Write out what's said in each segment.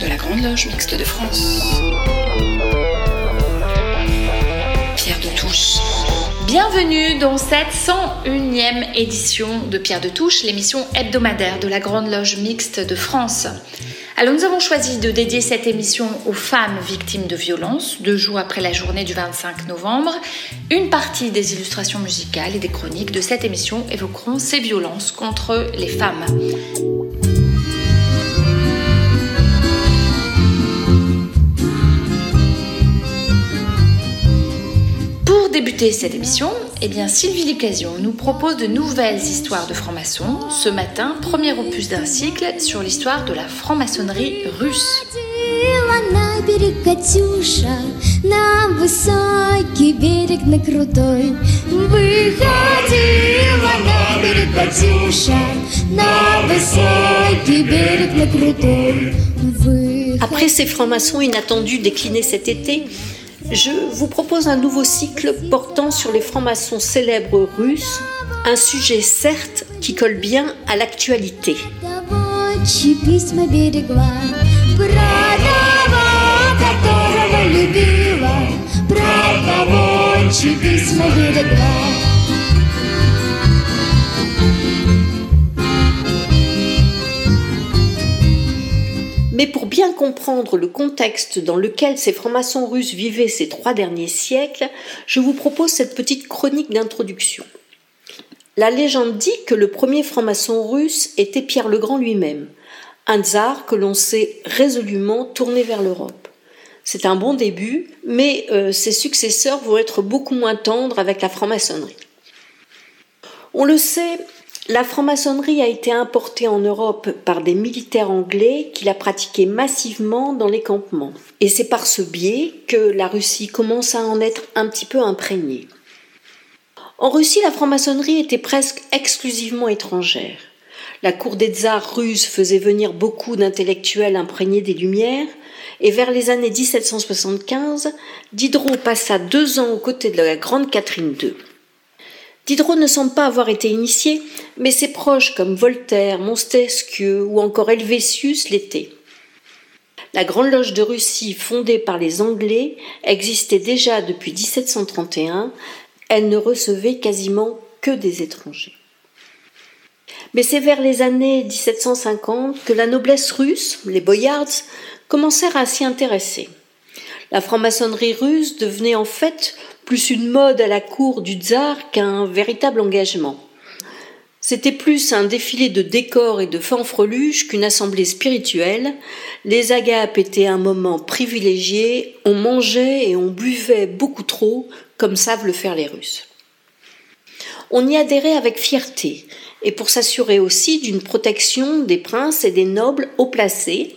de la Grande Loge Mixte de France. Pierre de Touche. Bienvenue dans cette 101e édition de Pierre de Touche, l'émission hebdomadaire de la Grande Loge Mixte de France. Alors nous avons choisi de dédier cette émission aux femmes victimes de violences, deux jours après la journée du 25 novembre. Une partie des illustrations musicales et des chroniques de cette émission évoqueront ces violences contre les femmes. Pour débuter cette émission, eh bien Sylvie Licasion nous propose de nouvelles histoires de francs-maçons. Ce matin, premier opus d'un cycle sur l'histoire de la franc-maçonnerie russe. Après ces francs-maçons inattendus déclinés cet été, je vous propose un nouveau cycle portant sur les francs-maçons célèbres russes, un sujet certes qui colle bien à l'actualité. Mais pour bien comprendre le contexte dans lequel ces francs-maçons russes vivaient ces trois derniers siècles, je vous propose cette petite chronique d'introduction. La légende dit que le premier franc-maçon russe était Pierre le Grand lui-même, un tsar que l'on sait résolument tourné vers l'Europe. C'est un bon début, mais euh, ses successeurs vont être beaucoup moins tendres avec la franc-maçonnerie. On le sait, la franc-maçonnerie a été importée en Europe par des militaires anglais qui la pratiquaient massivement dans les campements. Et c'est par ce biais que la Russie commence à en être un petit peu imprégnée. En Russie, la franc-maçonnerie était presque exclusivement étrangère. La cour des tsars russes faisait venir beaucoup d'intellectuels imprégnés des Lumières, et vers les années 1775, Diderot passa deux ans aux côtés de la grande Catherine II. Diderot ne semble pas avoir été initié, mais ses proches comme Voltaire, Montesquieu ou encore Helvétius l'étaient. La Grande Loge de Russie, fondée par les Anglais, existait déjà depuis 1731. Elle ne recevait quasiment que des étrangers. Mais c'est vers les années 1750 que la noblesse russe, les boyards, commencèrent à s'y intéresser. La franc-maçonnerie russe devenait en fait plus une mode à la cour du tsar qu'un véritable engagement. C'était plus un défilé de décors et de fanfreluches qu'une assemblée spirituelle. Les agapes étaient un moment privilégié, on mangeait et on buvait beaucoup trop, comme savent le faire les Russes. On y adhérait avec fierté, et pour s'assurer aussi d'une protection des princes et des nobles haut placés,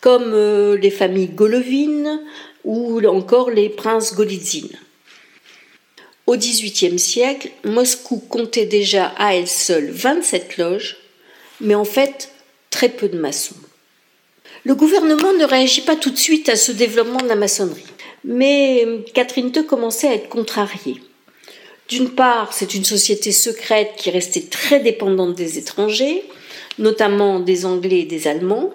comme euh, les familles Golovine ou encore les princes Golitsyn. Au XVIIIe siècle, Moscou comptait déjà à elle seule 27 loges, mais en fait très peu de maçons. Le gouvernement ne réagit pas tout de suite à ce développement de la maçonnerie, mais Catherine II commençait à être contrariée. D'une part, c'est une société secrète qui restait très dépendante des étrangers, notamment des Anglais et des Allemands.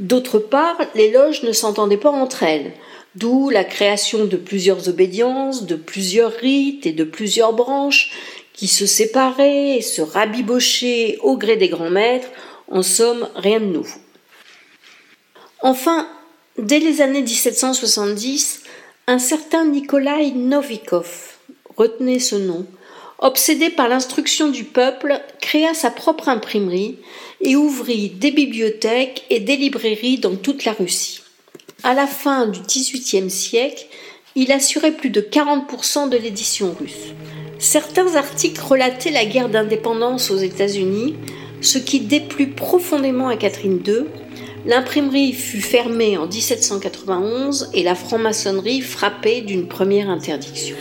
D'autre part, les loges ne s'entendaient pas entre elles, d'où la création de plusieurs obédiences, de plusieurs rites et de plusieurs branches qui se séparaient et se rabibochaient au gré des grands maîtres, en somme rien de nouveau. Enfin, dès les années 1770, un certain Nikolai Novikov, retenez ce nom, obsédé par l'instruction du peuple, créa sa propre imprimerie et ouvrit des bibliothèques et des librairies dans toute la Russie à la fin du XVIIIe siècle, il assurait plus de 40% de l'édition russe. Certains articles relataient la guerre d'indépendance aux États-Unis, ce qui déplut profondément à Catherine II. L'imprimerie fut fermée en 1791 et la franc-maçonnerie frappée d'une première interdiction.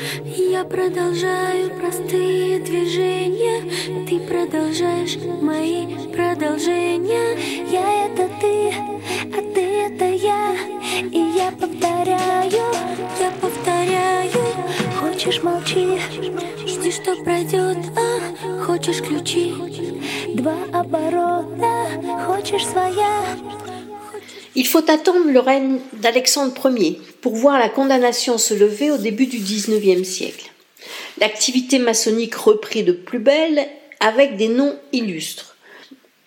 И я повторяю, я повторяю Хочешь молчи, жди, что пройдет а, Хочешь ключи, два оборота Хочешь своя Il faut attendre le règne d'Alexandre Ier pour voir la condamnation se lever au début du XIXe siècle. L'activité maçonnique reprit de plus belle avec des noms illustres.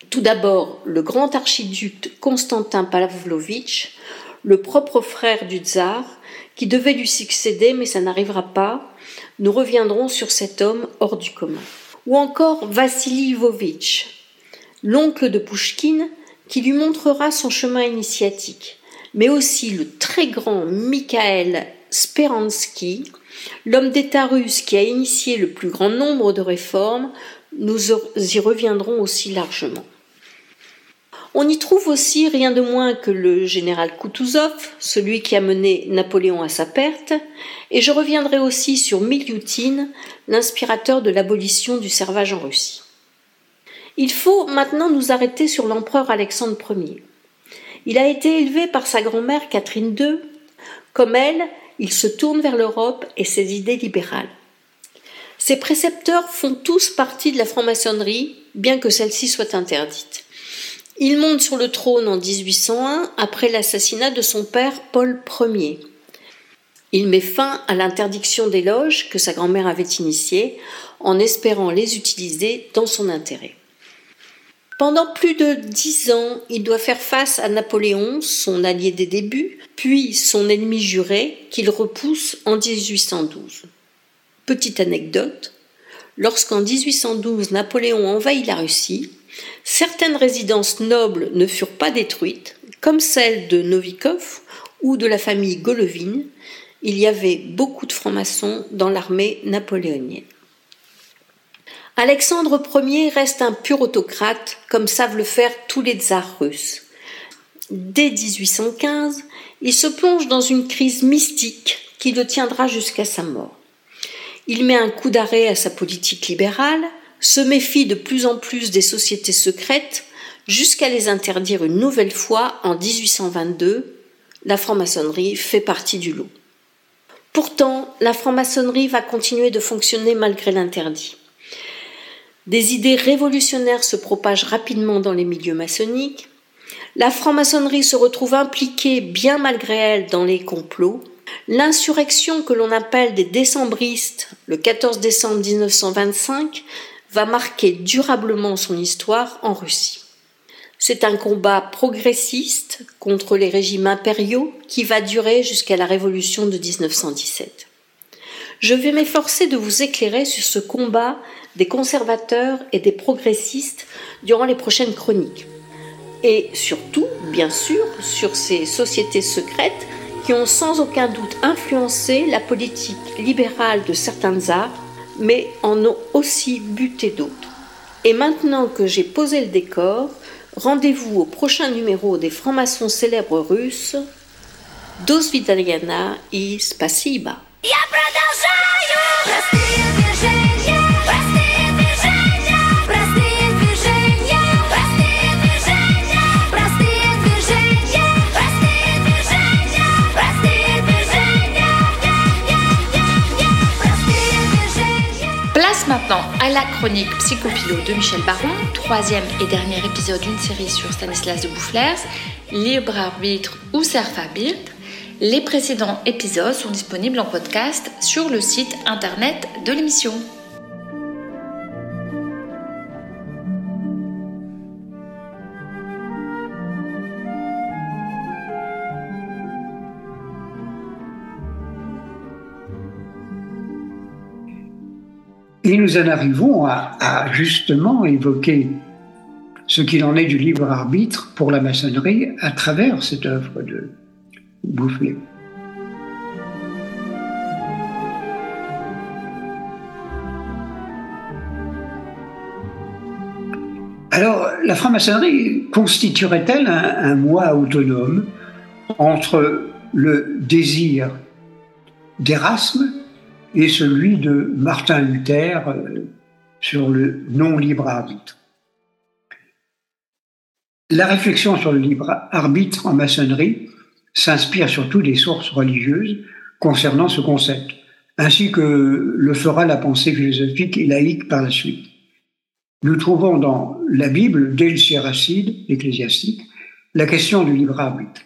Tout d'abord, le grand archiduc Constantin Pavlovitch, le propre frère du tsar, qui devait lui succéder, mais ça n'arrivera pas. Nous reviendrons sur cet homme hors du commun. Ou encore Vassili Lvovitch, l'oncle de Pouchkine, qui lui montrera son chemin initiatique, mais aussi le très grand Mikhail Speransky, l'homme d'État russe qui a initié le plus grand nombre de réformes, nous y reviendrons aussi largement. On y trouve aussi rien de moins que le général Kutuzov, celui qui a mené Napoléon à sa perte, et je reviendrai aussi sur Milyutin, l'inspirateur de l'abolition du servage en Russie. Il faut maintenant nous arrêter sur l'empereur Alexandre Ier. Il a été élevé par sa grand-mère Catherine II. Comme elle, il se tourne vers l'Europe et ses idées libérales. Ses précepteurs font tous partie de la franc-maçonnerie, bien que celle-ci soit interdite. Il monte sur le trône en 1801 après l'assassinat de son père Paul Ier. Il met fin à l'interdiction des loges que sa grand-mère avait initiée en espérant les utiliser dans son intérêt. Pendant plus de dix ans, il doit faire face à Napoléon, son allié des débuts, puis son ennemi juré, qu'il repousse en 1812. Petite anecdote, lorsqu'en 1812 Napoléon envahit la Russie, certaines résidences nobles ne furent pas détruites, comme celle de Novikov ou de la famille Golovine. Il y avait beaucoup de francs-maçons dans l'armée napoléonienne. Alexandre Ier reste un pur autocrate, comme savent le faire tous les tsars russes. Dès 1815, il se plonge dans une crise mystique qui le tiendra jusqu'à sa mort. Il met un coup d'arrêt à sa politique libérale, se méfie de plus en plus des sociétés secrètes, jusqu'à les interdire une nouvelle fois en 1822. La franc-maçonnerie fait partie du lot. Pourtant, la franc-maçonnerie va continuer de fonctionner malgré l'interdit. Des idées révolutionnaires se propagent rapidement dans les milieux maçonniques. La franc-maçonnerie se retrouve impliquée, bien malgré elle, dans les complots. L'insurrection que l'on appelle des décembristes, le 14 décembre 1925, va marquer durablement son histoire en Russie. C'est un combat progressiste contre les régimes impériaux qui va durer jusqu'à la révolution de 1917. Je vais m'efforcer de vous éclairer sur ce combat des conservateurs et des progressistes durant les prochaines chroniques. Et surtout, bien sûr, sur ces sociétés secrètes qui ont sans aucun doute influencé la politique libérale de certains arts, mais en ont aussi buté d'autres. Et maintenant que j'ai posé le décor, rendez-vous au prochain numéro des francs-maçons célèbres russes. Dos Vidaliana и спасибо. Maintenant à la chronique Psychopilo de Michel Baron, troisième et dernier épisode d'une série sur Stanislas de Boufflers, Libre arbitre ou Serfabilt. Les précédents épisodes sont disponibles en podcast sur le site internet de l'émission. Et nous en arrivons à, justement évoquer ce qu'il en est du libre arbitre pour la maçonnerie à travers cette œuvre de Boufflé. Alors, la franc-maçonnerie constituerait-elle un, un moi autonome entre le désir d'Erasme et celui de Martin Luther euh, sur le non-libre arbitre. La réflexion sur le libre arbitre en maçonnerie s'inspire surtout des sources religieuses concernant ce concept, ainsi que le fera la pensée philosophique et laïque par la suite. Nous trouvons dans la Bible, dès le Siracide ecclésiastique, la question du libre arbitre.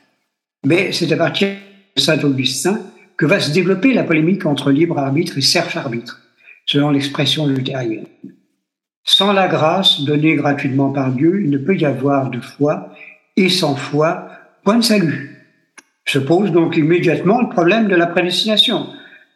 Mais c'est à partir de Saint-Augustin que va se développer la polémique entre libre arbitre et serf arbitre, selon l'expression luthérienne. Sans la grâce donnée gratuitement par Dieu, il ne peut y avoir de foi, et sans foi, point de salut. Se pose donc immédiatement le problème de la prédestination.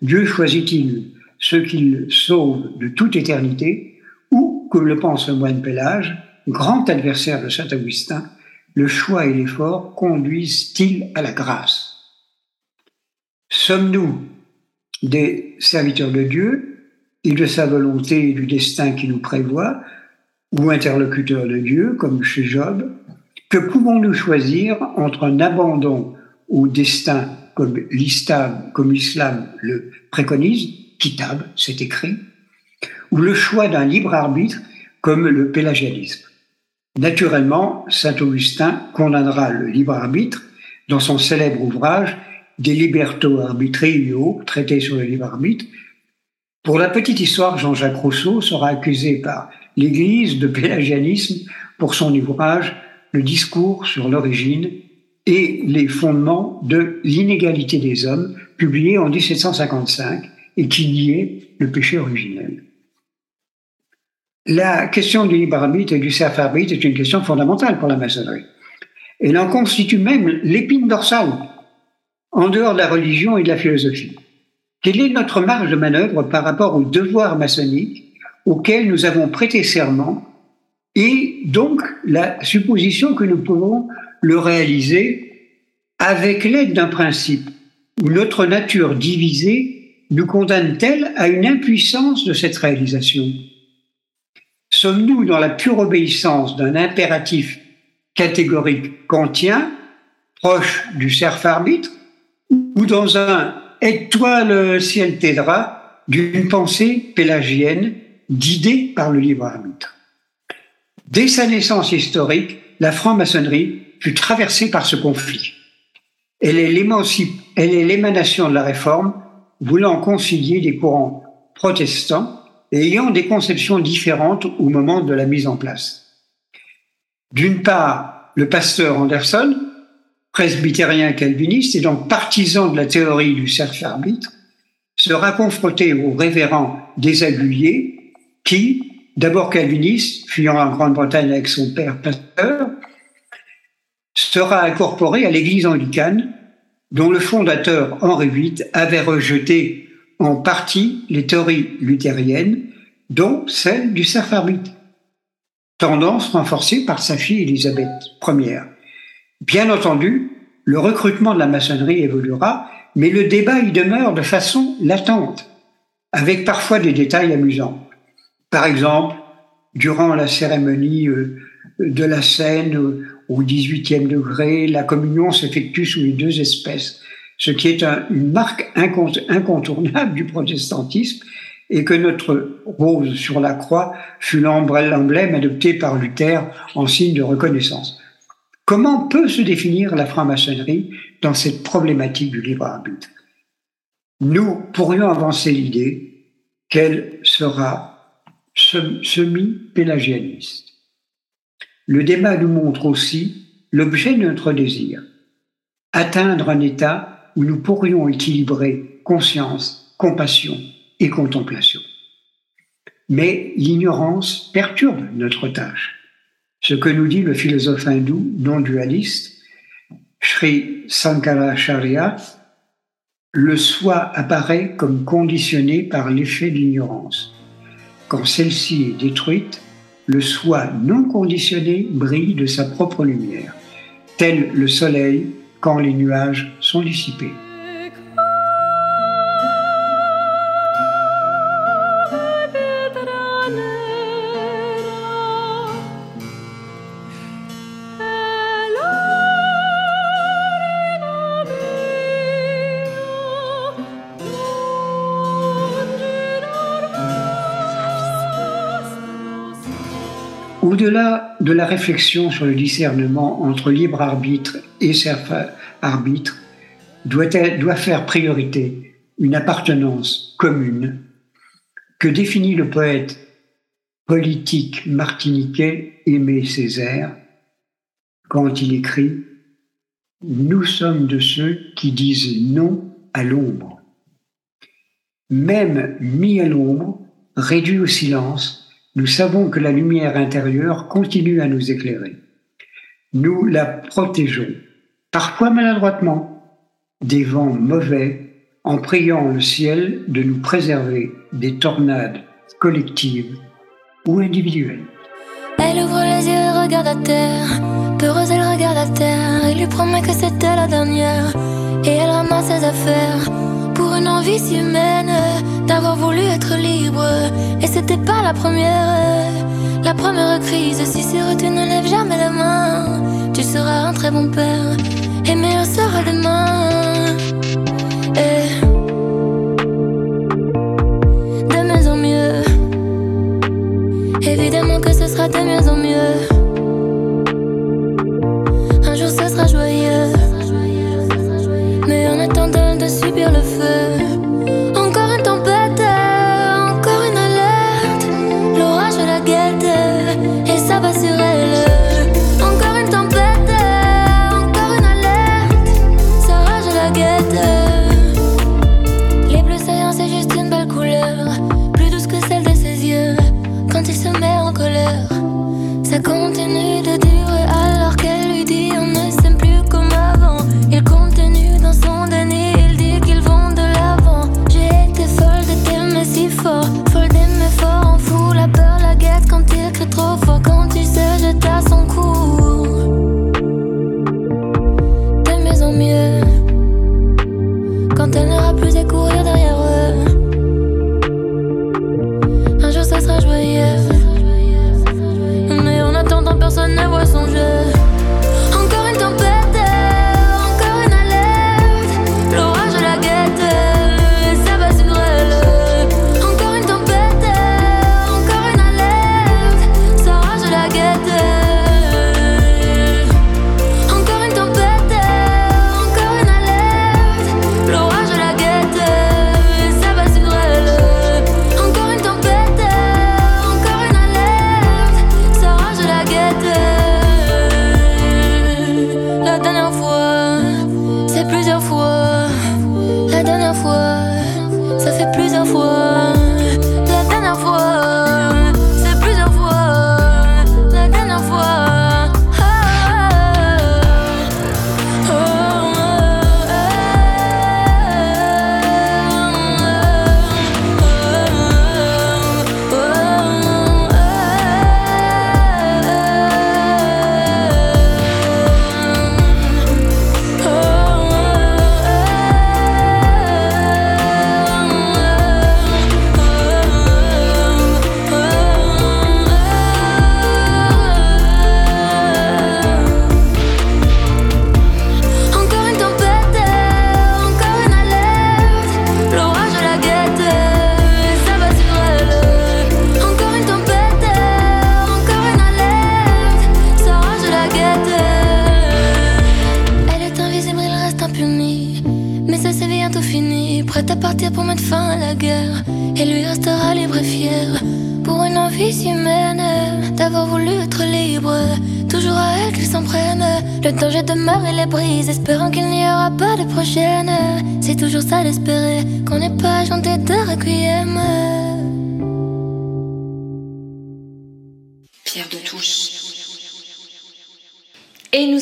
Dieu choisit-il ceux qu'il sauve de toute éternité, ou, comme le pense le moine Pélage, grand adversaire de saint Augustin, le choix et l'effort conduisent-ils à la grâce? Sommes-nous des serviteurs de Dieu et de sa volonté et du destin qui nous prévoit, ou interlocuteurs de Dieu, comme chez Job? Que pouvons-nous choisir entre un abandon au destin comme l'islam, le préconise, Kitab, c'est écrit, ou le choix d'un libre arbitre comme le pélagianisme? Naturellement, saint Augustin condamnera le libre arbitre dans son célèbre ouvrage De liberto arbitrio, traité sur le libre arbitre. Pour la petite histoire, Jean-Jacques Rousseau sera accusé par l'Église de pélagianisme pour son ouvrage Le discours sur l'origine et les fondements de l'inégalité des hommes, publié en 1755 et qui niait le péché originel. La question du libre arbitre et du self-arbitre est une question fondamentale pour la maçonnerie. Elle en constitue même l'épine dorsale, en dehors de la religion et de la philosophie. Quelle est notre marge de manœuvre par rapport aux devoirs maçonniques auxquels nous avons prêté serment et donc la supposition que nous pouvons le réaliser avec l'aide d'un principe où notre nature divisée nous condamne-t-elle à une impuissance de cette réalisation? Sommes-nous dans la pure obéissance d'un impératif catégorique kantien, proche du serf-arbitre, ou dans un aide-toi ciel t'aidera d'une pensée pélagienne guidée par le libre arbitre Dès sa naissance historique, la franc-maçonnerie fut traversée par ce conflit. Elle est l'émanation de la réforme, voulant concilier les courants protestants ayant des conceptions différentes au moment de la mise en place. D'une part, le pasteur Anderson, presbytérien calviniste et donc partisan de la théorie du cercle-arbitre, sera confronté au révérend Desaguliers, qui, d'abord calviniste, fuyant en Grande-Bretagne avec son père pasteur, sera incorporé à l'Église anglicane, dont le fondateur Henri VIII avait rejeté en partie les théories luthériennes, dont celle du serf arbitre, tendance renforcée par sa fille Élisabeth Ier. Bien entendu, le recrutement de la maçonnerie évoluera, mais le débat y demeure de façon latente, avec parfois des détails amusants. Par exemple, durant la cérémonie euh, de la scène euh, au 18e degré, la communion s'effectue sous les deux espèces ce qui est une marque incontournable du protestantisme, et que notre rose sur la croix fut l'emblème adopté par Luther en signe de reconnaissance. Comment peut se définir la franc-maçonnerie dans cette problématique du libre arbitre? Nous pourrions avancer l'idée qu'elle sera semi-pélagianiste. Le débat nous montre aussi l'objet de notre désir, atteindre un état où nous pourrions équilibrer conscience, compassion et contemplation. Mais l'ignorance perturbe notre tâche. Ce que nous dit le philosophe hindou non dualiste, Sri Sankaracharya, le soi apparaît comme conditionné par l'effet de l'ignorance. Quand celle-ci est détruite, le soi non conditionné brille de sa propre lumière, tel le soleil quand les nuages sont dissipés. Au-delà de la réflexion sur le discernement entre libre arbitre et self-arbitre, doit, doit faire priorité une appartenance commune que définit le poète politique martiniquais Aimé Césaire. quand il écrit Nous sommes de ceux qui disent non à l'ombre. Même mis à l'ombre, réduit au silence, nous savons que la lumière intérieure continue à nous éclairer. Nous la protégeons, parfois maladroitement, des vents mauvais, en priant le ciel de nous préserver des tornades collectives ou individuelles. Elle ouvre les yeux et regarde à terre. Peureuse, elle regarde à terre. Il lui promet que c'était la dernière. Et elle ramasse ses affaires. Pour une envie humaine d'avoir voulu être libre. Et c'était pas la première. La première crise, si c'est tu ne lèves jamais la main, tu seras un très bon père. Et meilleur sera demain. Et de mieux en mieux. Évidemment que ce sera de mieux en mieux.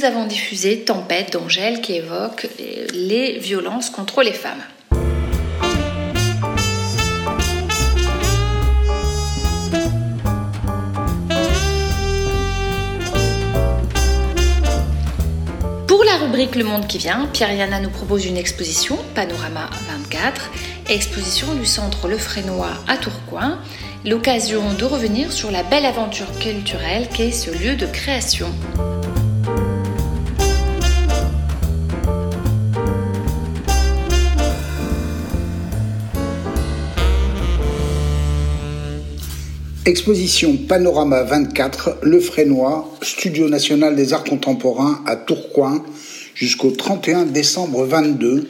Avons diffusé Tempête d'Angèle qui évoque les violences contre les femmes. Pour la rubrique Le Monde qui vient, Pierre Yana nous propose une exposition, Panorama 24, exposition du centre Le Frénois à Tourcoing, l'occasion de revenir sur la belle aventure culturelle qu'est ce lieu de création. Exposition Panorama 24, Le Frénois, Studio national des arts contemporains à Tourcoing jusqu'au 31 décembre 22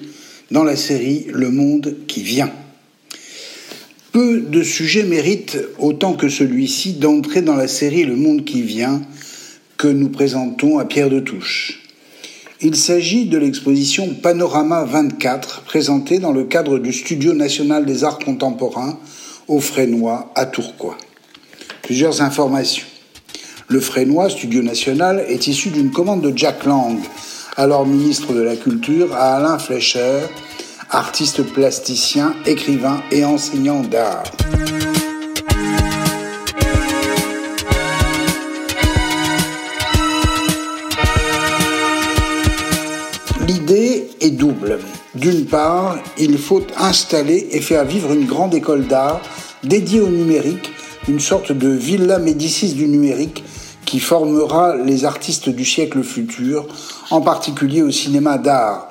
dans la série Le Monde qui vient. Peu de sujets méritent autant que celui-ci d'entrer dans la série Le Monde qui vient que nous présentons à Pierre de Touche. Il s'agit de l'exposition Panorama 24 présentée dans le cadre du Studio national des arts contemporains au Frénois à Tourcoing. Plusieurs informations. Le Frénois Studio national est issu d'une commande de Jack Lang, alors ministre de la Culture, à Alain Fleischer, artiste plasticien, écrivain et enseignant d'art. L'idée est double. D'une part, il faut installer et faire vivre une grande école d'art dédiée au numérique, une sorte de Villa Médicis du numérique qui formera les artistes du siècle futur, en particulier au cinéma d'art,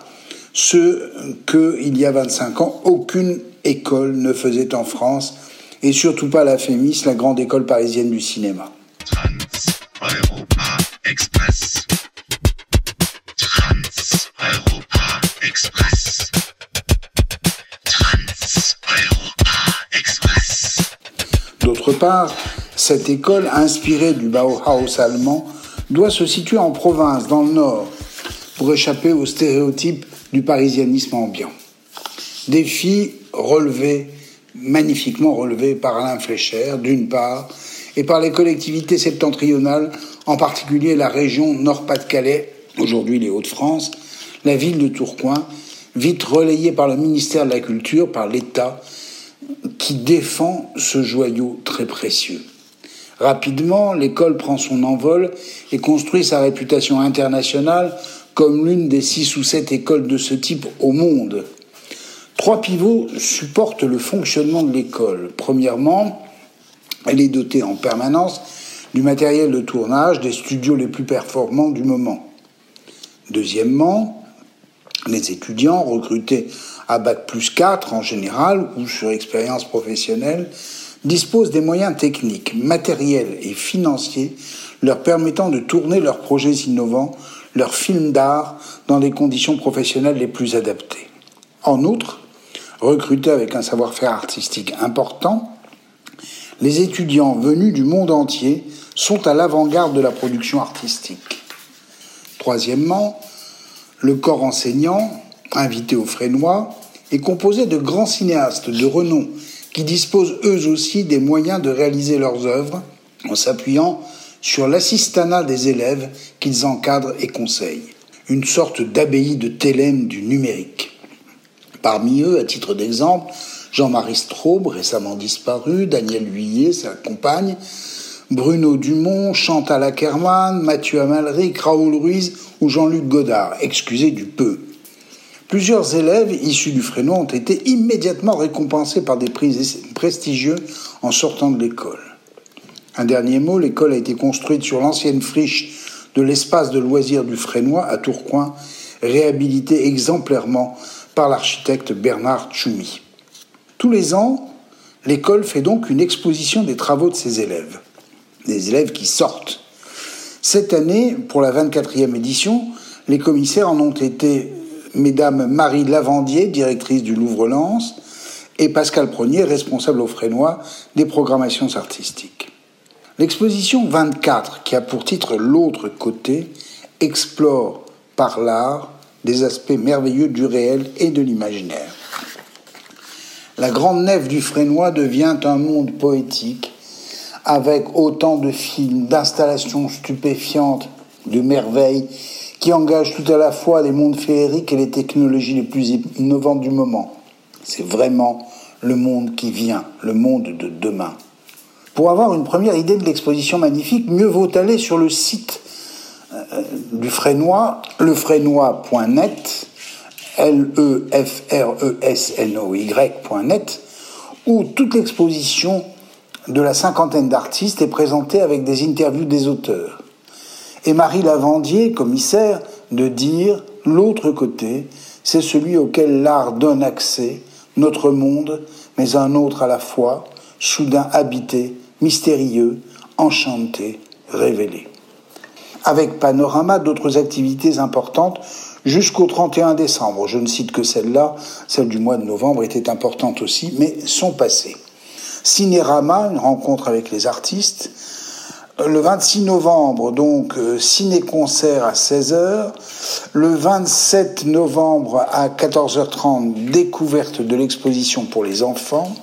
ce que, il y a 25 ans, aucune école ne faisait en France, et surtout pas la FEMIS, la grande école parisienne du cinéma. Express. D'autre part, cette école, inspirée du Bauhaus allemand, doit se situer en province, dans le nord, pour échapper aux stéréotypes du parisianisme ambiant. Défi relevé, magnifiquement relevé par Alain Flécher, d'une part, et par les collectivités septentrionales, en particulier la région Nord-Pas-de-Calais, aujourd'hui les Hauts-de-France, la ville de Tourcoing, vite relayée par le ministère de la Culture, par l'État, qui défend ce joyau très précieux. Rapidement, l'école prend son envol et construit sa réputation internationale comme l'une des six ou sept écoles de ce type au monde. Trois pivots supportent le fonctionnement de l'école. Premièrement, elle est dotée en permanence du matériel de tournage des studios les plus performants du moment. Deuxièmement, les étudiants recrutés à Bac plus 4 en général ou sur expérience professionnelle disposent des moyens techniques, matériels et financiers leur permettant de tourner leurs projets innovants, leurs films d'art dans des conditions professionnelles les plus adaptées. En outre, recrutés avec un savoir-faire artistique important, les étudiants venus du monde entier sont à l'avant-garde de la production artistique. Troisièmement, le corps enseignant, invité au Frénois, est composé de grands cinéastes de renom qui disposent eux aussi des moyens de réaliser leurs œuvres en s'appuyant sur l'assistanat des élèves qu'ils encadrent et conseillent, une sorte d'abbaye de Thélème du numérique. Parmi eux, à titre d'exemple, Jean-Marie Straub, récemment disparu, Daniel Huillet, sa compagne, Bruno Dumont, Chantal Ackermann, Mathieu Amalric, Raoul Ruiz ou Jean-Luc Godard, excusez du peu. Plusieurs élèves issus du Frénois ont été immédiatement récompensés par des prix prestigieux en sortant de l'école. Un dernier mot, l'école a été construite sur l'ancienne friche de l'espace de loisirs du Frénois à Tourcoing, réhabilité exemplairement par l'architecte Bernard Tchoumi. Tous les ans, l'école fait donc une exposition des travaux de ses élèves des élèves qui sortent. Cette année, pour la 24e édition, les commissaires en ont été Mesdames Marie Lavandier, directrice du Louvre-Lens, et Pascal Pronier, responsable au Frénois des programmations artistiques. L'exposition 24, qui a pour titre L'autre côté, explore par l'art des aspects merveilleux du réel et de l'imaginaire. La grande nef du Frénois devient un monde poétique avec autant de films, d'installations stupéfiantes, de merveilles, qui engagent tout à la fois les mondes féeriques et les technologies les plus innovantes du moment. C'est vraiment le monde qui vient, le monde de demain. Pour avoir une première idée de l'exposition magnifique, mieux vaut aller sur le site euh, du Frénois, lefrénois.net, L-E-F-R-E-S-N-O-Y.net, où toute l'exposition de la cinquantaine d'artistes est présenté avec des interviews des auteurs. Et Marie Lavandier, commissaire, de dire l'autre côté, c'est celui auquel l'art donne accès, notre monde, mais un autre à la fois, soudain habité, mystérieux, enchanté, révélé. Avec Panorama, d'autres activités importantes jusqu'au 31 décembre. Je ne cite que celle-là, celle du mois de novembre était importante aussi, mais sont passées. Cinérama, une rencontre avec les artistes, le 26 novembre, donc euh, ciné-concert à 16h. Le 27 novembre à 14h30, découverte de l'exposition pour les enfants.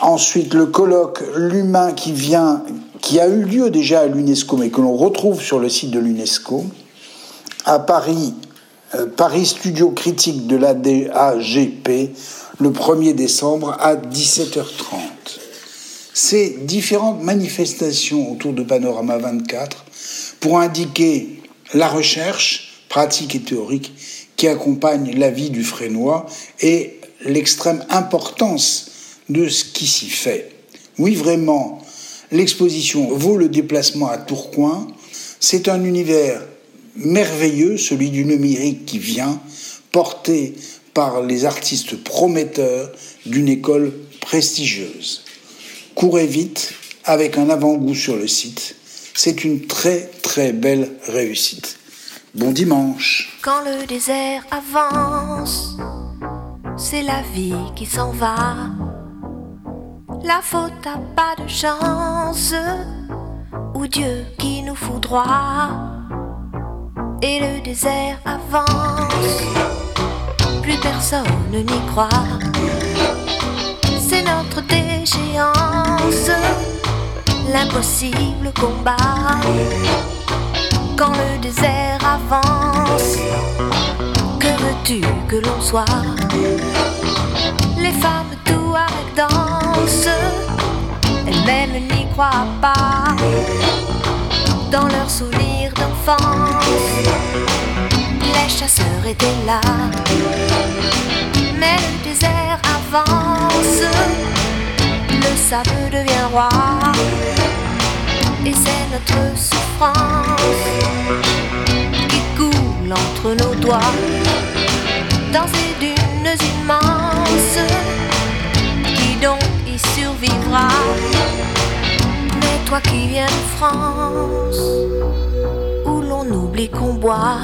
Ensuite, le colloque L'humain qui vient, qui a eu lieu déjà à l'UNESCO, mais que l'on retrouve sur le site de l'UNESCO. À Paris, euh, Paris Studio Critique de la DAGP, le 1er décembre à 17h30. Ces différentes manifestations autour de Panorama 24 pour indiquer la recherche pratique et théorique qui accompagne la vie du Frénois et l'extrême importance de ce qui s'y fait. Oui, vraiment, l'exposition vaut le déplacement à Tourcoing. C'est un univers merveilleux, celui du numérique qui vient, porté par les artistes prometteurs d'une école prestigieuse courez vite avec un avant-goût sur le site. C'est une très très belle réussite. Bon dimanche. Quand le désert avance, c'est la vie qui s'en va. La faute a pas de chance, ou Dieu qui nous fout droit. Et le désert avance, plus personne n'y croit. C'est notre déchéance, l'impossible combat. Quand le désert avance, que veux-tu que l'on soit? Les femmes tout avec danse, elles-mêmes n'y croient pas. Dans leur sourire les chasseurs étaient là. Mais le désert avance, le sable devient roi, et c'est notre souffrance qui coule entre nos doigts dans ces dunes immenses. Qui donc y survivra Mais toi qui viens de France, l'on oublie qu'on boit.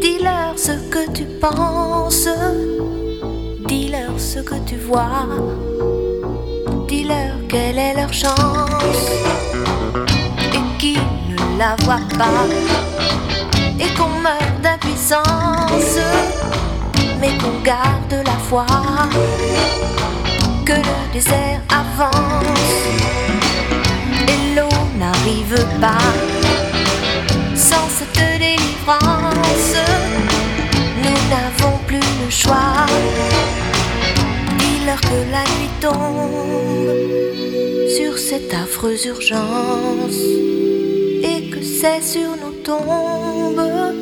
Dis-leur ce que tu penses, dis-leur ce que tu vois, dis-leur quelle est leur chance. Et qui ne la voit pas. Et qu'on meurt d'impuissance, mais qu'on garde la foi. Que le désert avance. Et l'eau n'arrive pas sans cette délivrance. Nous n'avons plus le choix. Dis-leur que la nuit tombe sur cette affreuse urgence et que c'est sur nos tombes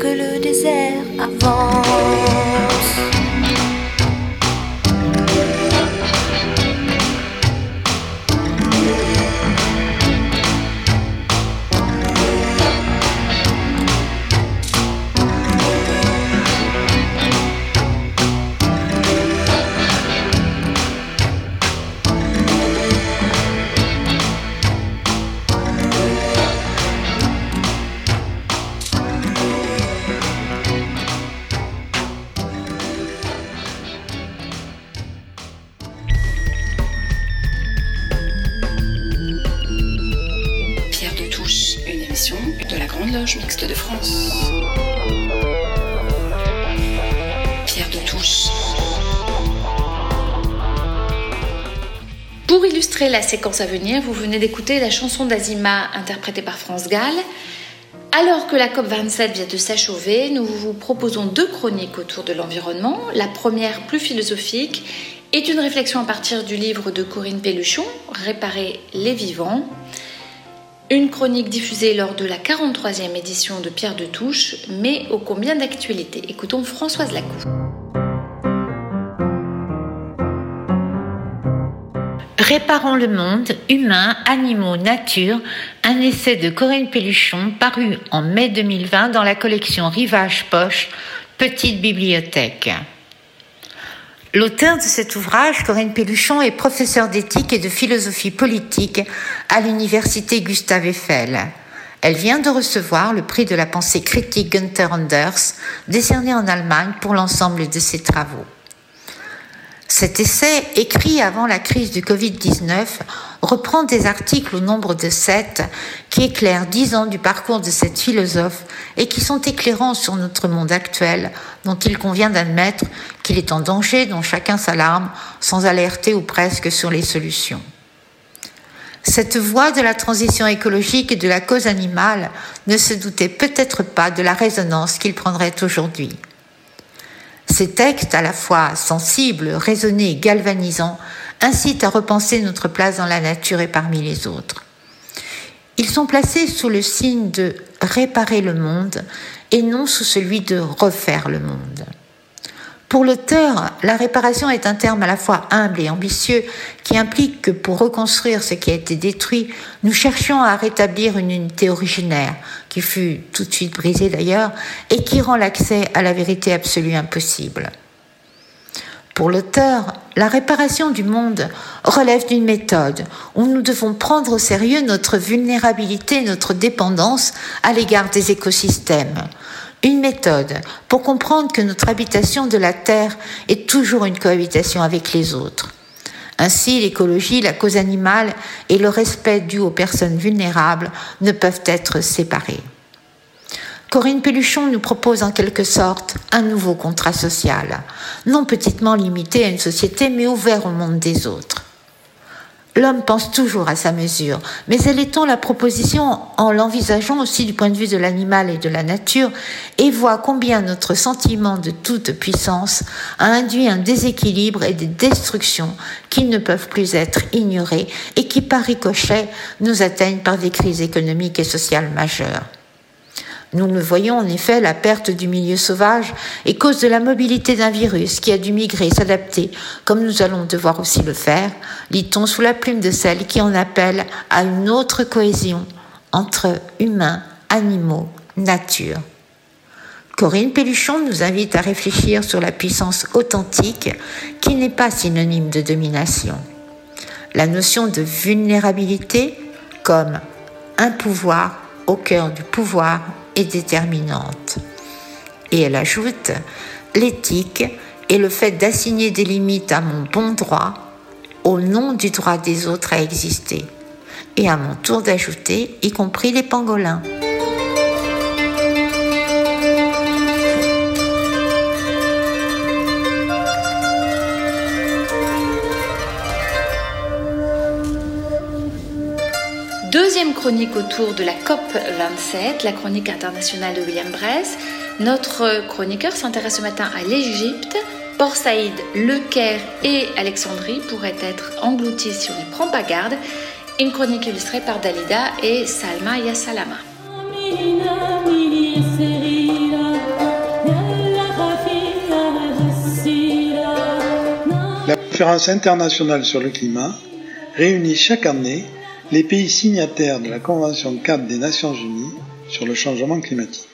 que le désert avance. Pour illustrer la séquence à venir, vous venez d'écouter la chanson d'Azima interprétée par France Gall. Alors que la COP27 vient de s'achever, nous vous proposons deux chroniques autour de l'environnement. La première, plus philosophique, est une réflexion à partir du livre de Corinne Pelluchon, Réparer les vivants. Une chronique diffusée lors de la 43e édition de Pierre de Touche, mais ô combien d'actualité. Écoutons Françoise Lacou. Réparons le monde, humains, animaux, nature, un essai de Corinne Pelluchon paru en mai 2020 dans la collection Rivage Poche, Petite Bibliothèque. L'auteur de cet ouvrage, Corinne Pelluchon, est professeure d'éthique et de philosophie politique à l'université Gustave Eiffel. Elle vient de recevoir le prix de la pensée critique Günther Anders, décerné en Allemagne pour l'ensemble de ses travaux. Cet essai, écrit avant la crise du Covid-19, reprend des articles au nombre de sept qui éclairent dix ans du parcours de cette philosophe et qui sont éclairants sur notre monde actuel, dont il convient d'admettre qu'il est en danger, dont chacun s'alarme, sans alerter ou presque sur les solutions. Cette voie de la transition écologique et de la cause animale ne se doutait peut-être pas de la résonance qu'il prendrait aujourd'hui. Ces textes, à la fois sensibles, raisonnés et galvanisants, incitent à repenser notre place dans la nature et parmi les autres. Ils sont placés sous le signe de réparer le monde et non sous celui de refaire le monde. Pour l'auteur, la réparation est un terme à la fois humble et ambitieux qui implique que pour reconstruire ce qui a été détruit, nous cherchions à rétablir une unité originaire, qui fut tout de suite brisée d'ailleurs, et qui rend l'accès à la vérité absolue impossible. Pour l'auteur, la réparation du monde relève d'une méthode où nous devons prendre au sérieux notre vulnérabilité, notre dépendance à l'égard des écosystèmes, une méthode pour comprendre que notre habitation de la Terre est toujours une cohabitation avec les autres. Ainsi, l'écologie, la cause animale et le respect dû aux personnes vulnérables ne peuvent être séparés. Corinne Pelluchon nous propose en quelque sorte un nouveau contrat social, non petitement limité à une société mais ouvert au monde des autres. L'homme pense toujours à sa mesure, mais elle étend la proposition en l'envisageant aussi du point de vue de l'animal et de la nature et voit combien notre sentiment de toute puissance a induit un déséquilibre et des destructions qui ne peuvent plus être ignorées et qui par ricochet nous atteignent par des crises économiques et sociales majeures. Nous voyons en effet, la perte du milieu sauvage est cause de la mobilité d'un virus qui a dû migrer, s'adapter, comme nous allons devoir aussi le faire, lit-on sous la plume de celle qui en appelle à une autre cohésion entre humains, animaux, nature. Corinne Pelluchon nous invite à réfléchir sur la puissance authentique qui n'est pas synonyme de domination. La notion de vulnérabilité comme un pouvoir au cœur du pouvoir déterminante. Et elle ajoute, l'éthique est le fait d'assigner des limites à mon bon droit au nom du droit des autres à exister. Et à mon tour d'ajouter, y compris les pangolins. Chronique autour de la COP 27, la chronique internationale de William Bress. Notre chroniqueur s'intéresse ce matin à l'Égypte. Port Saïd, Le Caire et Alexandrie pourraient être engloutis si on ne prend pas garde. Une chronique illustrée par Dalida et Salma Yassalama. La conférence internationale sur le climat réunit chaque année les pays signataires de la Convention cadre des Nations Unies sur le changement climatique.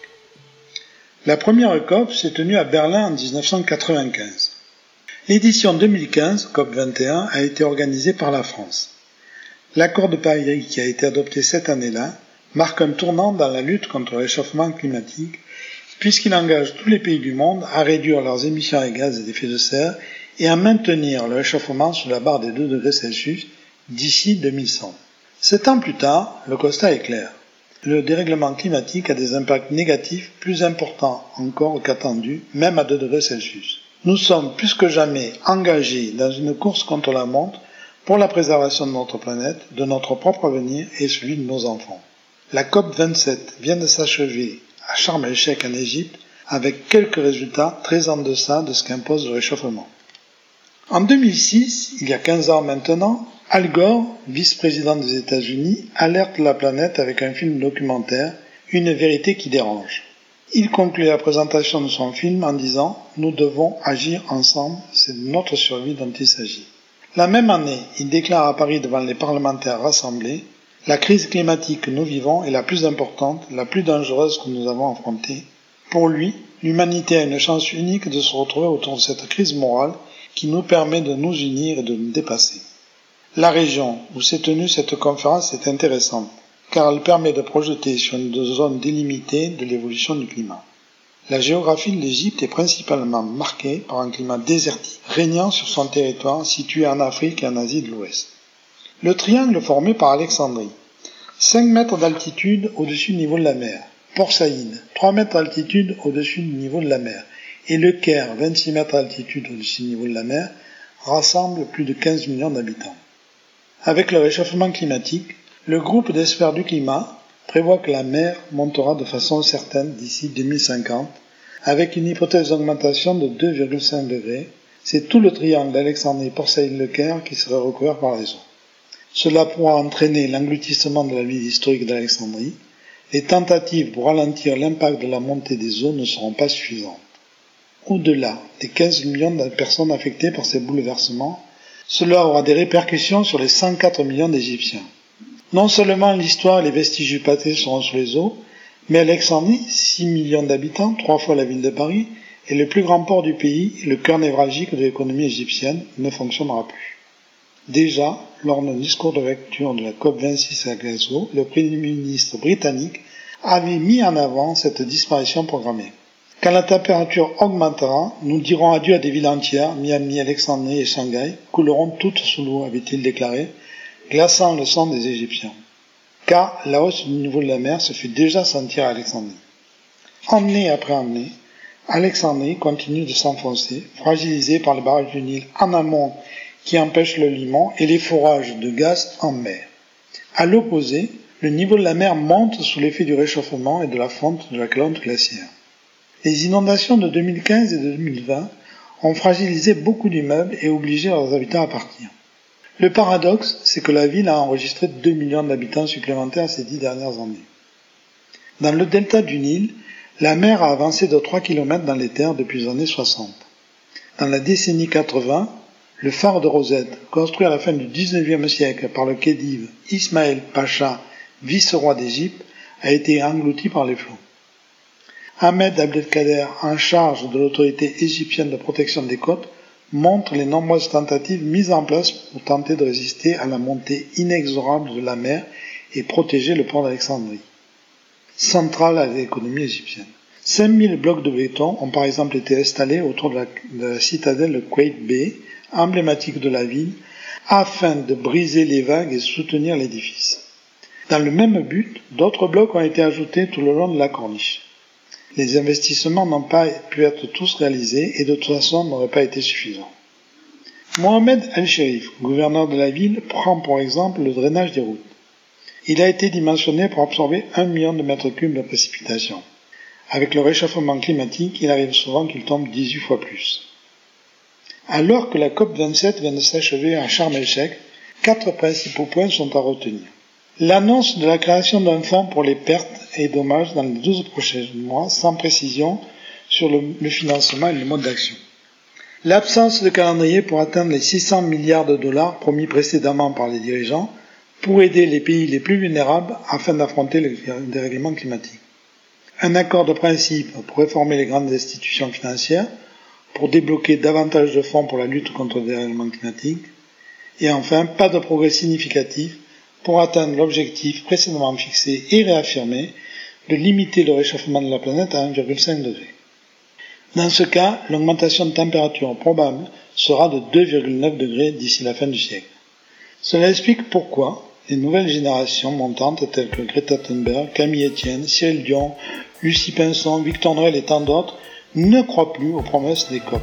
La première COP s'est tenue à Berlin en 1995. L'édition 2015, COP 21, a été organisée par la France. L'accord de Paris qui a été adopté cette année-là marque un tournant dans la lutte contre le réchauffement climatique puisqu'il engage tous les pays du monde à réduire leurs émissions de gaz et d'effet de serre et à maintenir le réchauffement sous la barre des 2 degrés Celsius d'ici 2100. Sept ans plus tard, le constat est clair. Le dérèglement climatique a des impacts négatifs plus importants encore qu'attendus, même à 2 degrés Celsius. Nous sommes plus que jamais engagés dans une course contre la montre pour la préservation de notre planète, de notre propre avenir et celui de nos enfants. La COP 27 vient de s'achever à Sharm el-Sheikh en Égypte avec quelques résultats très en deçà de ce qu'impose le réchauffement. En 2006, il y a 15 ans maintenant, Al Gore, vice-président des États-Unis, alerte la planète avec un film documentaire, Une vérité qui dérange. Il conclut la présentation de son film en disant Nous devons agir ensemble, c'est notre survie dont il s'agit. La même année, il déclare à Paris devant les parlementaires rassemblés La crise climatique que nous vivons est la plus importante, la plus dangereuse que nous avons affrontée. Pour lui, l'humanité a une chance unique de se retrouver autour de cette crise morale qui nous permet de nous unir et de nous dépasser. La région où s'est tenue cette conférence est intéressante, car elle permet de projeter sur une zone délimitée de l'évolution du climat. La géographie de l'Égypte est principalement marquée par un climat désertique, régnant sur son territoire situé en Afrique et en Asie de l'Ouest. Le triangle formé par Alexandrie. 5 mètres d'altitude au-dessus du niveau de la mer. Port Saïd, 3 mètres d'altitude au-dessus du niveau de la mer. Et le Caire, 26 mètres d'altitude au-dessus du niveau de la mer, rassemble plus de 15 millions d'habitants. Avec le réchauffement climatique, le groupe d'experts du climat prévoit que la mer montera de façon certaine d'ici 2050, avec une hypothèse d'augmentation de 2,5 degrés. C'est tout le triangle d'Alexandrie, Port Saïd, le Caire qui serait recouvert par les eaux. Cela pourra entraîner l'engloutissement de la ville historique d'Alexandrie, les tentatives pour ralentir l'impact de la montée des eaux ne seront pas suffisantes. Au-delà des 15 millions de personnes affectées par ces bouleversements, cela aura des répercussions sur les 104 millions d'Égyptiens. Non seulement l'histoire et les vestiges du passé seront sous les eaux, mais Alexandrie, 6 millions d'habitants, trois fois la ville de Paris, est le plus grand port du pays et le cœur névralgique de l'économie égyptienne, ne fonctionnera plus. Déjà, lors d'un discours de lecture de la COP26 à Glasgow, le Premier ministre britannique avait mis en avant cette disparition programmée. Quand la température augmentera, nous dirons adieu à des villes entières, Miami, Alexandrie et Shanghai, couleront toutes sous l'eau, avait-il déclaré, glaçant le sang des Égyptiens. Car la hausse du niveau de la mer se fait déjà sentir à Alexandrie. Année après année, Alexandrie continue de s'enfoncer, fragilisée par les barrages du Nil en amont qui empêchent le limon et les forages de gaz en mer. À l'opposé, le niveau de la mer monte sous l'effet du réchauffement et de la fonte de la calotte glaciaire. Les inondations de 2015 et de 2020 ont fragilisé beaucoup d'immeubles et obligé leurs habitants à partir. Le paradoxe, c'est que la ville a enregistré 2 millions d'habitants supplémentaires ces dix dernières années. Dans le delta du Nil, la mer a avancé de 3 km dans les terres depuis les années 60. Dans la décennie 80, le phare de Rosette, construit à la fin du XIXe siècle par le khedive Ismaël Pacha, vice-roi d'Égypte, a été englouti par les flots. Ahmed Abdelkader, en charge de l'autorité égyptienne de protection des côtes, montre les nombreuses tentatives mises en place pour tenter de résister à la montée inexorable de la mer et protéger le port d'Alexandrie, central à l'économie égyptienne. 5000 blocs de béton ont par exemple été installés autour de la, citadelle de Quaid Bay, emblématique de la ville, afin de briser les vagues et soutenir l'édifice. Dans le même but, d'autres blocs ont été ajoutés tout le long de la corniche. Les investissements n'ont pas pu être tous réalisés et de toute façon n'auraient pas été suffisants. Mohamed El-Sherif, gouverneur de la ville, prend pour exemple le drainage des routes. Il a été dimensionné pour absorber un million de mètres cubes de précipitations. Avec le réchauffement climatique, il arrive souvent qu'il tombe 18 fois plus. Alors que la COP27 vient de s'achever à Sharm el-Sheikh, quatre principaux points sont à retenir. L'annonce de la création d'un fonds pour les pertes et dommages dans les 12 prochains mois, sans précision sur le, financement et le mode d'action. L'absence de calendrier pour atteindre les 600 milliards de dollars promis précédemment par les dirigeants pour aider les pays les plus vulnérables afin d'affronter le dérèglement climatique. Un accord de principe pour réformer les grandes institutions financières, pour débloquer davantage de fonds pour la lutte contre le dérèglement climatique, et enfin pas de progrès significatif pour atteindre l'objectif précédemment fixé et réaffirmé de limiter le réchauffement de la planète à 1,5 degré. Dans ce cas, l'augmentation de température probable sera de 2,9 degrés d'ici la fin du siècle. Cela explique pourquoi les nouvelles générations montantes telles que Greta Thunberg, Camille Etienne, Cyril Dion, Lucie Pinson, Victor Noël et tant d'autres ne croient plus aux promesses des COP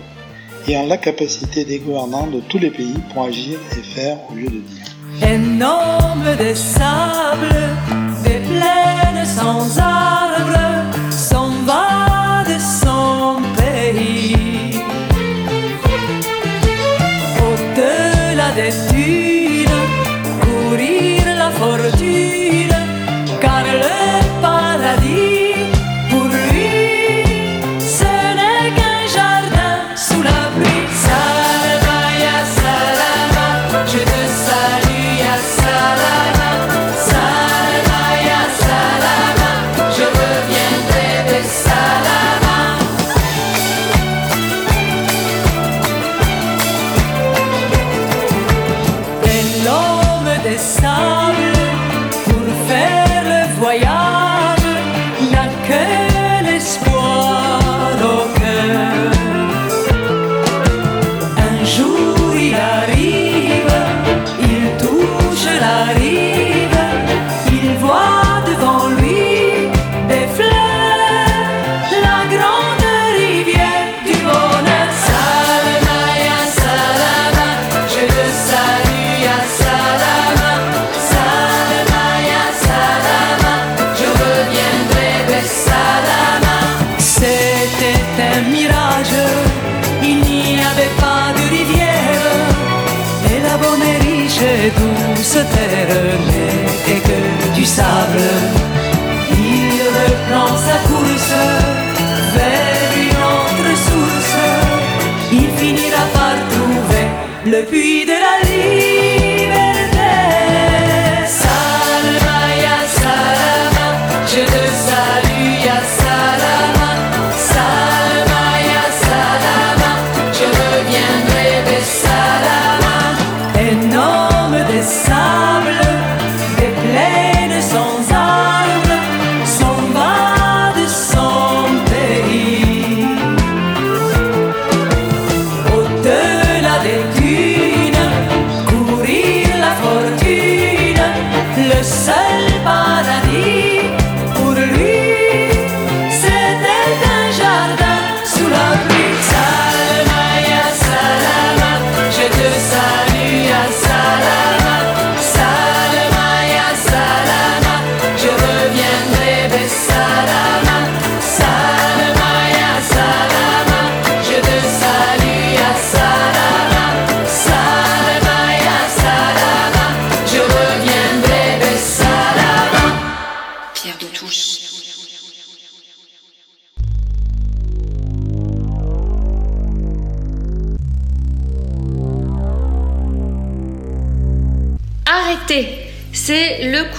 et en la capacité des gouvernants de tous les pays pour agir et faire au lieu de dire. Un homme de sable, des plaines sans arbres,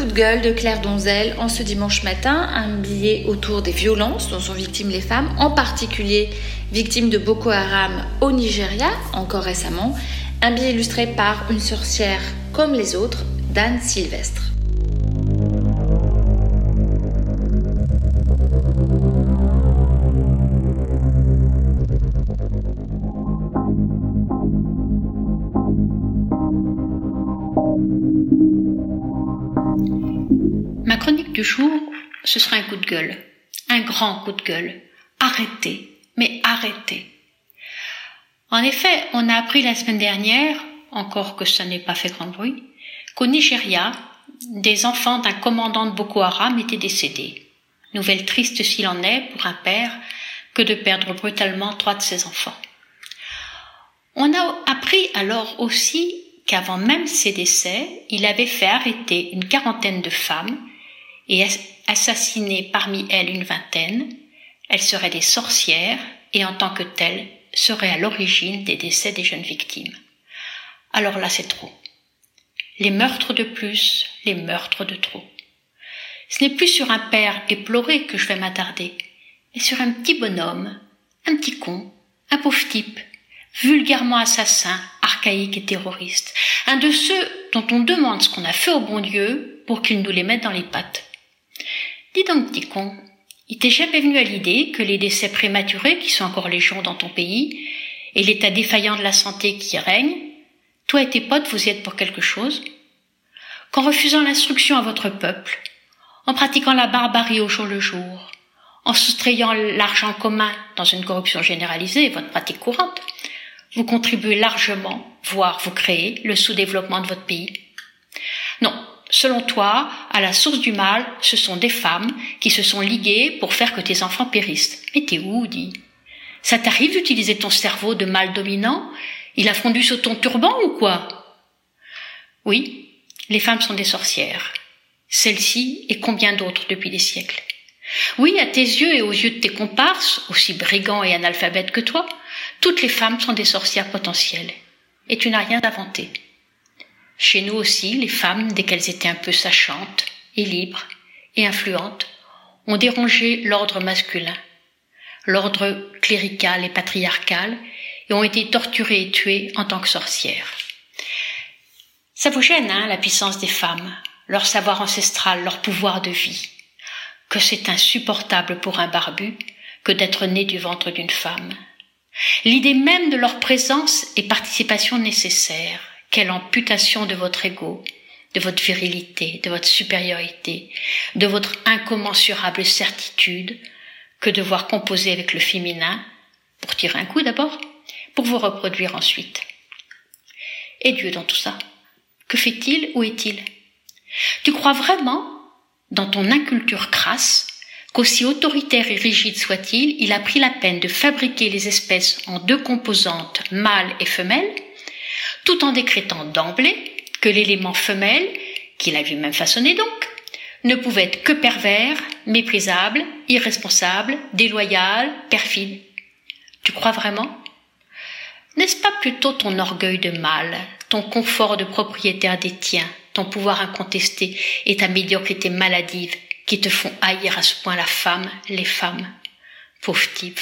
de gueule de Claire Donzel en ce dimanche matin, un billet autour des violences dont sont victimes les femmes, en particulier victimes de Boko Haram au Nigeria, encore récemment, un billet illustré par une sorcière comme les autres, d'Anne Sylvestre. Ce sera un coup de gueule. Un grand coup de gueule. Arrêtez. Mais arrêtez. En effet, on a appris la semaine dernière, encore que ça n'ait pas fait grand bruit, qu'au Nigeria, des enfants d'un commandant de Boko Haram étaient décédés. Nouvelle triste s'il en est pour un père que de perdre brutalement trois de ses enfants. On a appris alors aussi qu'avant même ses décès, il avait fait arrêter une quarantaine de femmes et assassiné parmi elles une vingtaine. Elles seraient des sorcières et en tant que telles seraient à l'origine des décès des jeunes victimes. Alors là, c'est trop. Les meurtres de plus, les meurtres de trop. Ce n'est plus sur un père éploré que je vais m'attarder, mais sur un petit bonhomme, un petit con, un pauvre type, vulgairement assassin, archaïque et terroriste, un de ceux dont on demande ce qu'on a fait au bon Dieu pour qu'il nous les mette dans les pattes. Dis donc, petit con, il t'est jamais venu à l'idée que les décès prématurés, qui sont encore légion dans ton pays, et l'état défaillant de la santé qui règne, toi et tes potes vous y êtes pour quelque chose? Qu'en refusant l'instruction à votre peuple, en pratiquant la barbarie au jour le jour, en soustrayant l'argent commun dans une corruption généralisée, votre pratique courante, vous contribuez largement, voire vous créez, le sous-développement de votre pays? Non, selon toi, à la source du mal, ce sont des femmes qui se sont liguées pour faire que tes enfants périssent. Mais t'es où, dis? Ça t'arrive d'utiliser ton cerveau de mal dominant? Il a fondu sur ton turban ou quoi? Oui, les femmes sont des sorcières. Celles-ci et combien d'autres depuis des siècles? Oui, à tes yeux et aux yeux de tes comparses, aussi brigands et analphabètes que toi, toutes les femmes sont des sorcières potentielles. Et tu n'as rien inventé. Chez nous aussi, les femmes, dès qu'elles étaient un peu sachantes et libres et influentes, ont dérangé l'ordre masculin, l'ordre clérical et patriarcal, et ont été torturées et tuées en tant que sorcières. Ça vous gêne, hein, la puissance des femmes, leur savoir ancestral, leur pouvoir de vie, que c'est insupportable pour un barbu que d'être né du ventre d'une femme. L'idée même de leur présence et participation nécessaire, quelle amputation de votre ego, de votre virilité, de votre supériorité, de votre incommensurable certitude que de voir composer avec le féminin, pour tirer un coup d'abord, pour vous reproduire ensuite. Et Dieu dans tout ça Que fait-il Où est-il? Tu crois vraiment, dans ton inculture crasse, qu'aussi autoritaire et rigide soit-il, il a pris la peine de fabriquer les espèces en deux composantes, mâles et femelles, tout en décrétant d'emblée que l'élément femelle, qu'il a lui-même façonné donc, ne pouvait être que pervers, méprisable, irresponsable, déloyal, perfide. Tu crois vraiment? N'est-ce pas plutôt ton orgueil de mâle, ton confort de propriétaire des tiens, ton pouvoir incontesté et ta médiocrité maladive qui te font haïr à ce point la femme, les femmes? Pauvre type.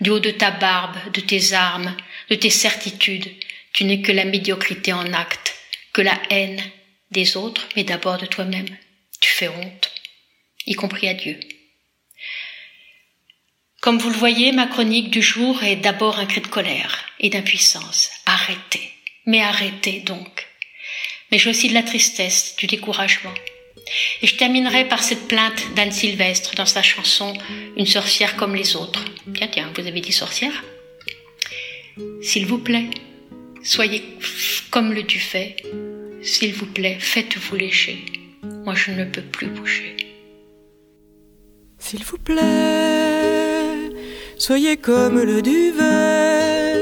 Du haut de ta barbe, de tes armes, de tes certitudes, tu n'es que la médiocrité en acte, que la haine des autres, mais d'abord de toi-même. Tu fais honte, y compris à Dieu. Comme vous le voyez, ma chronique du jour est d'abord un cri de colère et d'impuissance. Arrêtez, mais arrêtez donc. Mais j'ai aussi de la tristesse, du découragement. Et je terminerai par cette plainte d'Anne Sylvestre dans sa chanson Une sorcière comme les autres. Tiens, tiens, vous avez dit sorcière? S'il vous plaît, soyez comme le Dufay. S'il vous plaît, faites-vous lécher. Moi, je ne peux plus bouger. S'il vous plaît, soyez comme le duvet,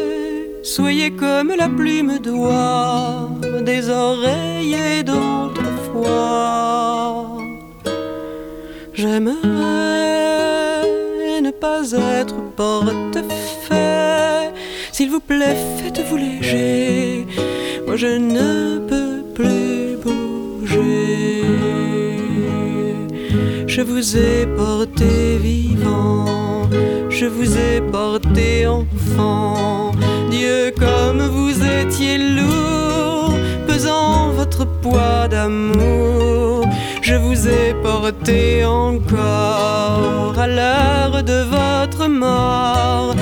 soyez comme la plume d'oie des oreillers d'autrefois. J'aimerais ne pas être porte-fait. S'il vous plaît, faites-vous léger. Moi, je ne peux plus bouger. Je vous ai porté vivant, je vous ai porté enfant. Dieu, comme vous étiez lourd, pesant votre poids d'amour. Je vous ai porté encore à l'heure de votre mort.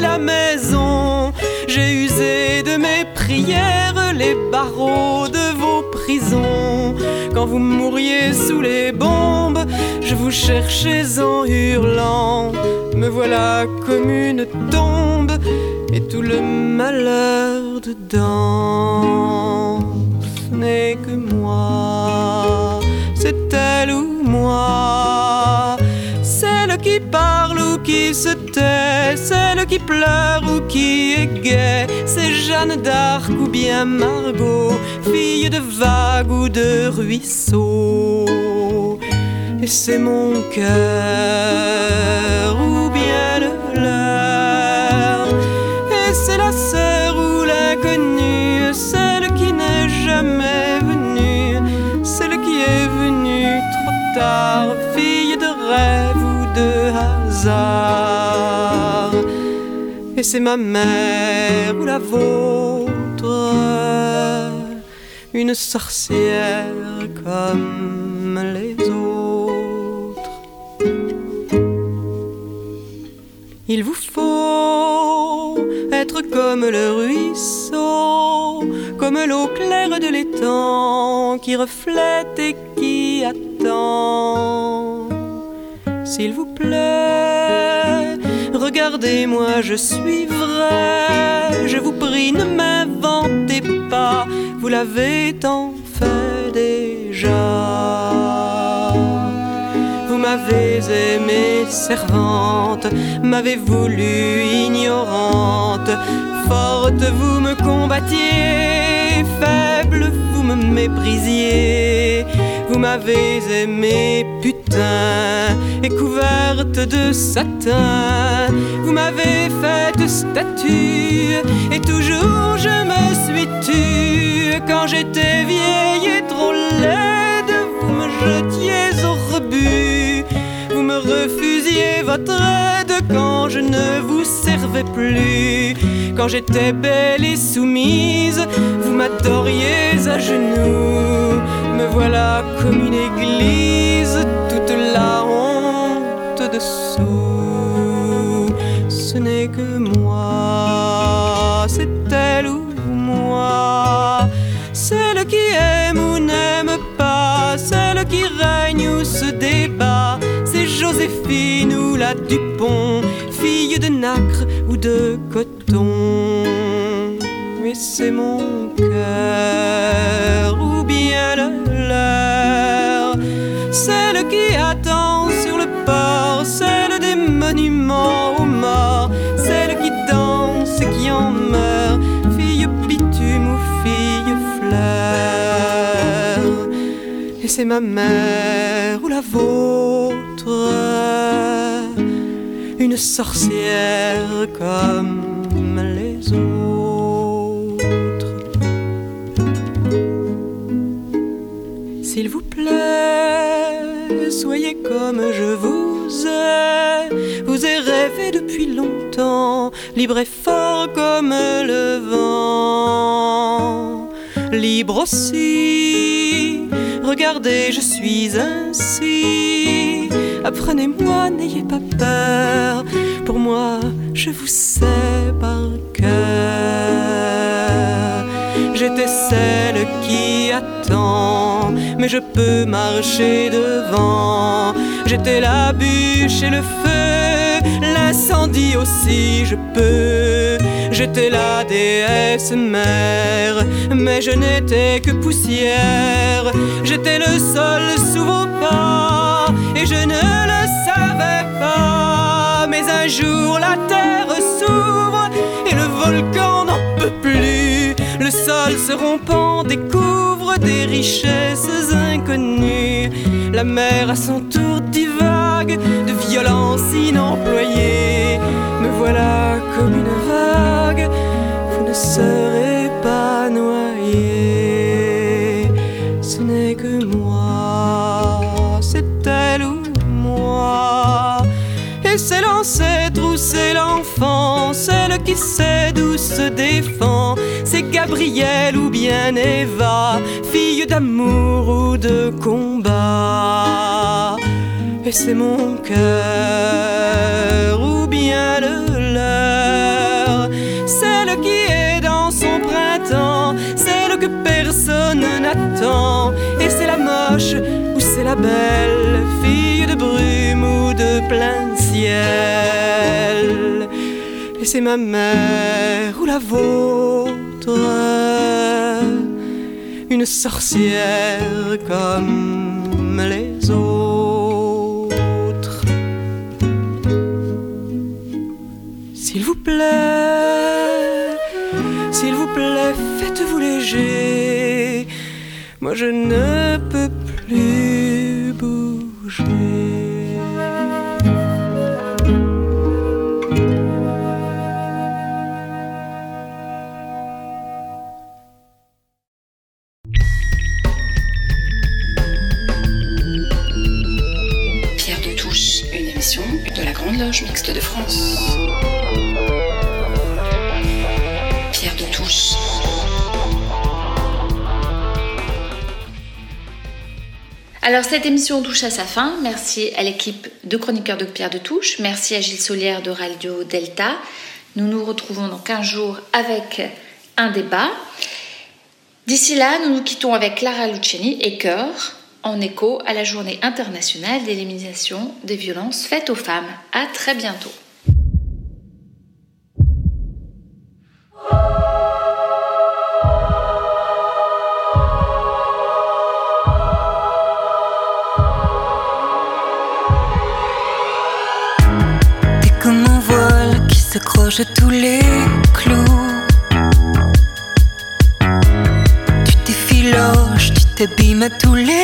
La maison. J'ai usé de mes prières les barreaux de vos prisons. Quand vous mouriez sous les bombes, je vous cherchais en hurlant. Me voilà comme une tombe et tout le malheur dedans. Ce n'est que moi, c'est elle ou moi, celle qui parle ou qui se tait, celle qui pleure ou qui est gaie, c'est Jeanne d'Arc ou bien Margot, fille de vague ou de ruisseau. Et c'est mon cœur ou bien le leur, et c'est la sœur ou l'inconnue, celle qui n'est jamais venue, celle qui est venue trop tard, Et c'est ma mère ou la vôtre, une sorcière comme les autres. Il vous faut être comme le ruisseau, comme l'eau claire de l'étang qui reflète et qui attend. S'il vous plaît, regardez-moi, je suis vrai. Je vous prie, ne m'inventez pas, vous l'avez tant fait déjà. Vous m'avez aimée servante, m'avez voulu ignorante. Forte, vous me combattiez, faible, vous me méprisiez. Vous m'avez aimé putain et couverte de satin. Vous m'avez faite statue et toujours je me suis tue. Quand j'étais vieille et trop laide, vous me jetiez au rebut. Vous me refusiez votre aide quand je ne vous servais plus. Quand j'étais belle et soumise, vous m'adoriez à genoux. Me voilà comme une église, toute la honte dessous. Ce n'est que moi, c'est elle ou moi. Celle qui aime ou n'aime pas, celle qui règne ou se débat. C'est Joséphine ou la Dupont, fille de nacre ou de coton. Mais c'est mon cœur celle qui attend sur le port, celle des monuments aux morts, celle qui danse et qui en meurt, fille bitume ou fille fleur. Et c'est ma mère ou la vôtre, une sorcière comme les autres. S'il vous plaît comme je vous ai. Vous ai rêvé depuis longtemps, libre et fort comme le vent. Libre aussi, regardez, je suis ainsi. Apprenez-moi, n'ayez pas peur. Pour moi, je vous sais par cœur. J'étais celle qui attend, je peux marcher devant. J'étais la bûche et le feu, l'incendie aussi je peux. J'étais la déesse mère, mais je n'étais que poussière. J'étais le sol sous vos pas, et je ne le savais pas. Mais un jour la terre s'ouvre et le volcan. Le sol se rompant découvre des richesses inconnues. La mer à son tour divague de violence inemployée. Me voilà comme une vague, vous ne serez pas noyé. Ce n'est que moi, c'est elle ou moi. Et c'est l'ancêtre ou c'est l'enfant, celle qui sait d'où se défend. C'est Gabrielle ou bien Eva, fille d'amour ou de combat. Et c'est mon cœur ou bien le leur, celle qui est dans son printemps, celle que personne n'attend. Et c'est la moche ou c'est la belle, fille de brume ou de plein ciel. C'est ma mère ou la vôtre, une sorcière comme les autres. S'il vous plaît, s'il vous plaît, faites-vous léger. Moi je ne peux plus bouger. Mixte de France. Pierre de Touche. Alors cette émission touche à sa fin. Merci à l'équipe de chroniqueurs de Pierre de Touche. Merci à Gilles Solière de Radio Delta. Nous nous retrouvons dans 15 jours avec un débat. D'ici là, nous nous quittons avec Clara Luciani et Cœur en écho à la journée internationale d'élimination des violences faites aux femmes. À très bientôt. T'es comme un voile qui s'accroche à tous les clous. Tu t'effiloches, tu t'abîmes à tous les